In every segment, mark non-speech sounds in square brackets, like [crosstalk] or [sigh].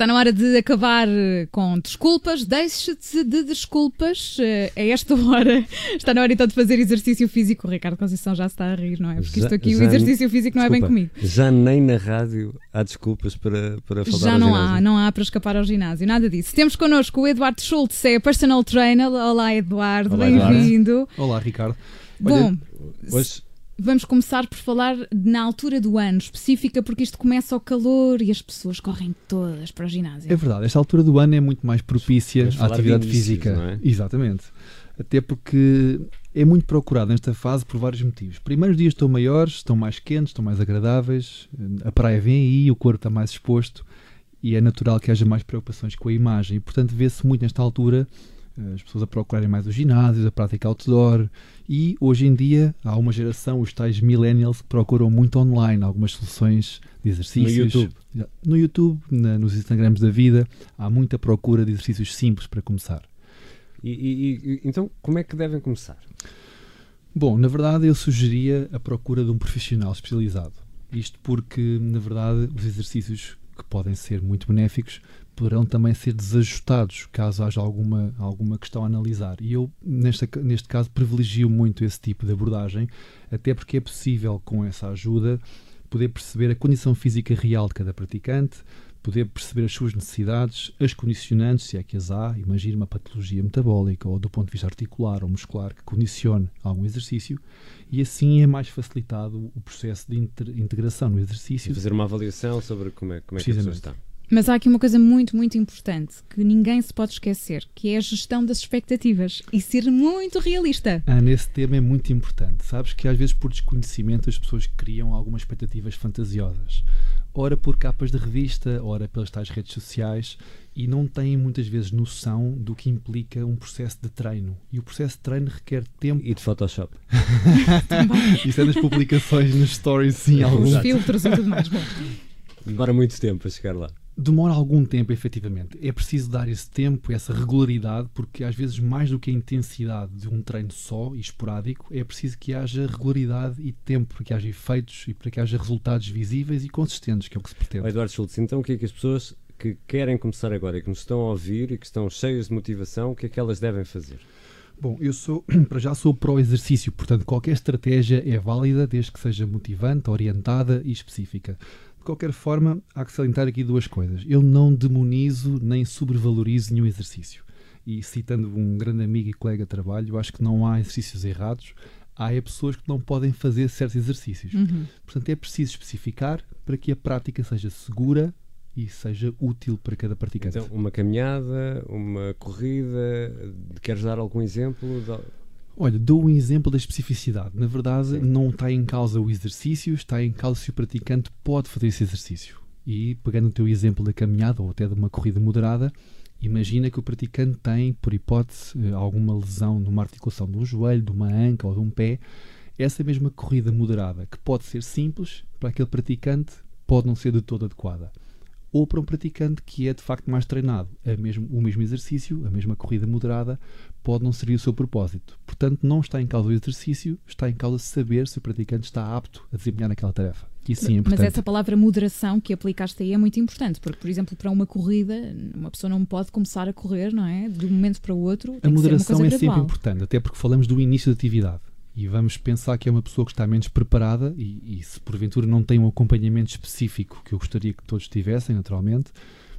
Está na hora de acabar eh, com desculpas. Deixe-se de desculpas a esta [laughs] hora. Está na hora então de fazer exercício físico. O Ricardo Conceição já está a rir, não é? Porque isto aqui, já, o exercício físico não desculpa, é bem comigo. Já nem na rádio há desculpas para, para falar Já não há, não há para escapar ao ginásio, nada disso. Temos connosco o Eduardo Schultz, é personal trainer. Olá, Eduardo, bem-vindo. Olá, Ricardo. Bom, hoje vamos começar por falar na altura do ano específica, porque isto começa ao calor e as pessoas correm todas para o ginásio. É verdade, esta altura do ano é muito mais propícia à atividade física. É? Exatamente. Até porque é muito procurado nesta fase por vários motivos. Primeiro, os dias estão maiores, estão mais quentes, estão mais agradáveis, a praia vem aí, o corpo está mais exposto e é natural que haja mais preocupações com a imagem. E, portanto, vê-se muito nesta altura as pessoas a procurarem mais os ginásios, a prática outdoor e hoje em dia há uma geração, os tais millennials, que procuram muito online algumas soluções de exercícios. No YouTube. No YouTube, na, nos Instagrams da vida, há muita procura de exercícios simples para começar. E, e, e, então, como é que devem começar? Bom, na verdade, eu sugeria a procura de um profissional especializado. Isto porque, na verdade, os exercícios que podem ser muito benéficos poderão também ser desajustados caso haja alguma, alguma questão a analisar. E eu, neste, neste caso, privilegio muito esse tipo de abordagem, até porque é possível, com essa ajuda, poder perceber a condição física real de cada praticante, poder perceber as suas necessidades, as condicionantes, se é que as há, imagine uma patologia metabólica ou do ponto de vista articular ou muscular que condicione algum exercício, e assim é mais facilitado o processo de integração no exercício. E fazer uma avaliação sobre como é, como é que a pessoa está. Mas há aqui uma coisa muito, muito importante que ninguém se pode esquecer, que é a gestão das expectativas e ser muito realista. Ah, nesse tema é muito importante. Sabes que às vezes por desconhecimento as pessoas criam algumas expectativas fantasiosas. Ora por capas de revista, ora pelas tais redes sociais e não têm muitas vezes noção do que implica um processo de treino. E o processo de treino requer tempo. E de Photoshop. [laughs] Isso é nas publicações, nos stories, sim, alguns. Os filtros e tudo mais. Bom. Demora muito tempo a chegar lá demora algum tempo, efetivamente. É preciso dar esse tempo, essa regularidade, porque às vezes, mais do que a intensidade de um treino só e esporádico, é preciso que haja regularidade e tempo para que haja efeitos e para que haja resultados visíveis e consistentes, que é o que se pretende. Eduardo Schultz, então o que é que as pessoas que querem começar agora e que nos estão a ouvir e que estão cheias de motivação, o que é que elas devem fazer? Bom, eu sou, [clears throat] para já sou pró-exercício, portanto qualquer estratégia é válida desde que seja motivante, orientada e específica. De qualquer forma, há que salientar aqui duas coisas. Eu não demonizo nem sobrevalorizo nenhum exercício. E citando um grande amigo e colega de trabalho, eu acho que não há exercícios errados, há é pessoas que não podem fazer certos exercícios. Uhum. Portanto, é preciso especificar para que a prática seja segura e seja útil para cada praticante. Então, uma caminhada, uma corrida, queres dar algum exemplo? Olha, dou um exemplo da especificidade. Na verdade, não está em causa o exercício, está em causa se o praticante pode fazer esse exercício. E pegando o teu exemplo da caminhada ou até de uma corrida moderada, imagina que o praticante tem, por hipótese, eh, alguma lesão numa articulação um joelho, de uma anca ou de um pé. Essa mesma corrida moderada, que pode ser simples, para aquele praticante pode não ser de todo adequada ou para um praticante que é de facto mais treinado. É mesmo, o mesmo exercício, a mesma corrida moderada, pode não servir o seu propósito. Portanto, não está em causa o exercício, está em causa saber se o praticante está apto a desempenhar aquela tarefa. Sim é importante. Mas essa palavra moderação que aplicaste aí é muito importante, porque, por exemplo, para uma corrida, uma pessoa não pode começar a correr, não é? De um momento para o outro. a moderação é sempre importante, até porque falamos do início da atividade e vamos pensar que é uma pessoa que está menos preparada e, e, se porventura não tem um acompanhamento específico que eu gostaria que todos tivessem, naturalmente,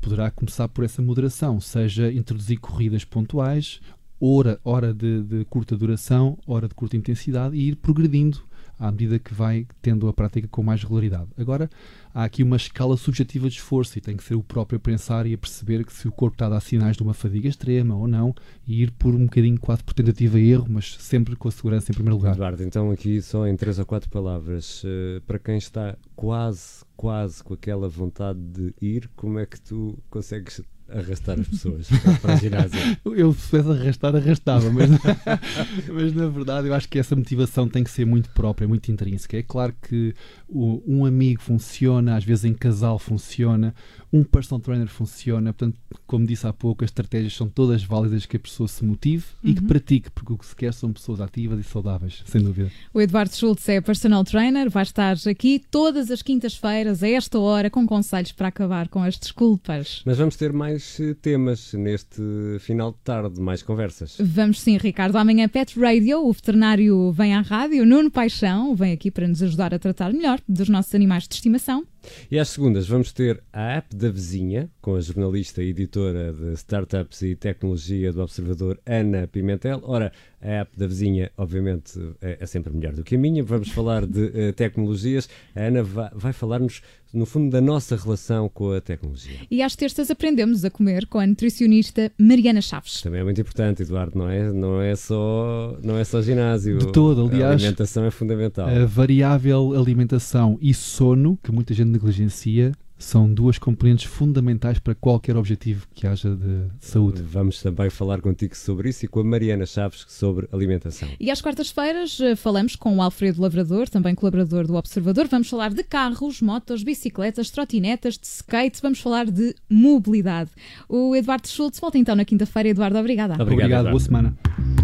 poderá começar por essa moderação, seja introduzir corridas pontuais, hora, hora de, de curta duração, hora de curta intensidade e ir progredindo à medida que vai tendo a prática com mais regularidade. Agora, há aqui uma escala subjetiva de esforço e tem que ser o próprio a pensar e a perceber que se o corpo está a dar sinais de uma fadiga extrema ou não e ir por um bocadinho quase por tentativa e erro, mas sempre com a segurança em primeiro lugar. Eduardo, então aqui só em três ou quatro palavras, uh, para quem está quase, quase com aquela vontade de ir, como é que tu consegues arrastar as pessoas para a ginásio? [laughs] Eu, se pudesse arrastar, arrastava, mas, [laughs] mas na verdade eu acho que essa motivação tem que ser muito própria, muito intrínseca. É claro que o, um amigo funciona, às vezes em casal funciona, um personal trainer funciona, portanto, como disse há pouco, as estratégias são todas válidas que a pessoa se motive uhum. e que uhum. pratique, porque o que se quer são pessoas ativas e saudáveis, sem dúvida. O Eduardo Schultz é personal trainer, vai estar aqui todas as quintas-feiras, a esta hora, com conselhos para acabar com as desculpas. Mas vamos ter mais eh, temas neste final de tarde, mais conversas. Vamos sim, Ricardo. Amanhã Pet Radio, o veterinário vem à rádio, Nuno Paixão, vem aqui para nos ajudar a tratar melhor dos nossos animais de estimação. E às segundas vamos ter a app da vizinha, com a jornalista e editora de startups e tecnologia do Observador, Ana Pimentel. Ora, a app da vizinha, obviamente, é, é sempre melhor do que a minha. Vamos falar de uh, tecnologias. A Ana vai, vai falar-nos, no fundo, da nossa relação com a tecnologia. E às terças aprendemos a comer com a nutricionista Mariana Chaves. Também é muito importante, Eduardo, não é? Não é só, não é só ginásio. De todo, aliás. A alimentação é fundamental. A variável alimentação e sono, que muita gente negligencia, são duas componentes fundamentais para qualquer objetivo que haja de saúde. Vamos também falar contigo sobre isso e com a Mariana Chaves sobre alimentação. E às quartas-feiras eh, falamos com o Alfredo Lavrador, também colaborador do Observador. Vamos falar de carros, motos, bicicletas, trotinetas, de skate, vamos falar de mobilidade. O Eduardo Schultz volta então na quinta-feira. Eduardo, obrigada. Obrigado, Obrigado boa semana.